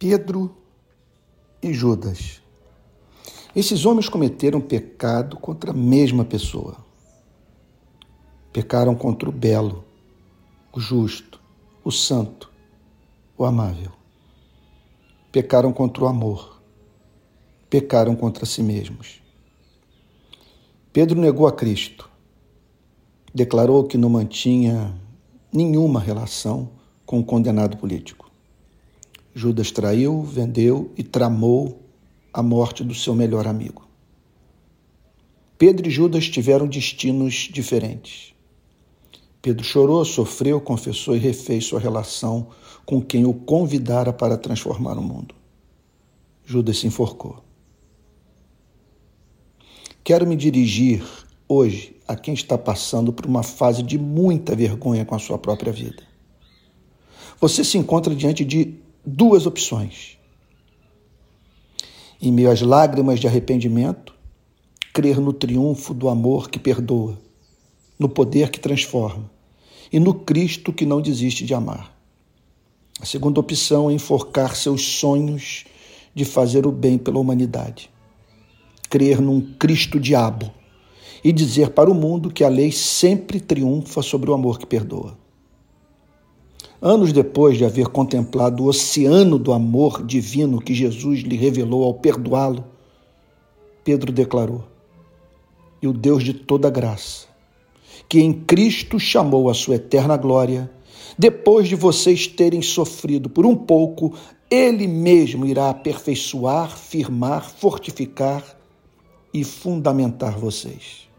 Pedro e Judas. Esses homens cometeram pecado contra a mesma pessoa. Pecaram contra o belo, o justo, o santo, o amável. Pecaram contra o amor. Pecaram contra si mesmos. Pedro negou a Cristo. Declarou que não mantinha nenhuma relação com o condenado político. Judas traiu, vendeu e tramou a morte do seu melhor amigo. Pedro e Judas tiveram destinos diferentes. Pedro chorou, sofreu, confessou e refez sua relação com quem o convidara para transformar o mundo. Judas se enforcou. Quero me dirigir hoje a quem está passando por uma fase de muita vergonha com a sua própria vida. Você se encontra diante de duas opções. Em meio às lágrimas de arrependimento, crer no triunfo do amor que perdoa, no poder que transforma e no Cristo que não desiste de amar. A segunda opção é enforcar seus sonhos de fazer o bem pela humanidade. Crer num Cristo-diabo e dizer para o mundo que a lei sempre triunfa sobre o amor que perdoa. Anos depois de haver contemplado o oceano do amor divino que Jesus lhe revelou ao perdoá-lo, Pedro declarou: E o Deus de toda graça, que em Cristo chamou a sua eterna glória, depois de vocês terem sofrido por um pouco, ele mesmo irá aperfeiçoar, firmar, fortificar e fundamentar vocês.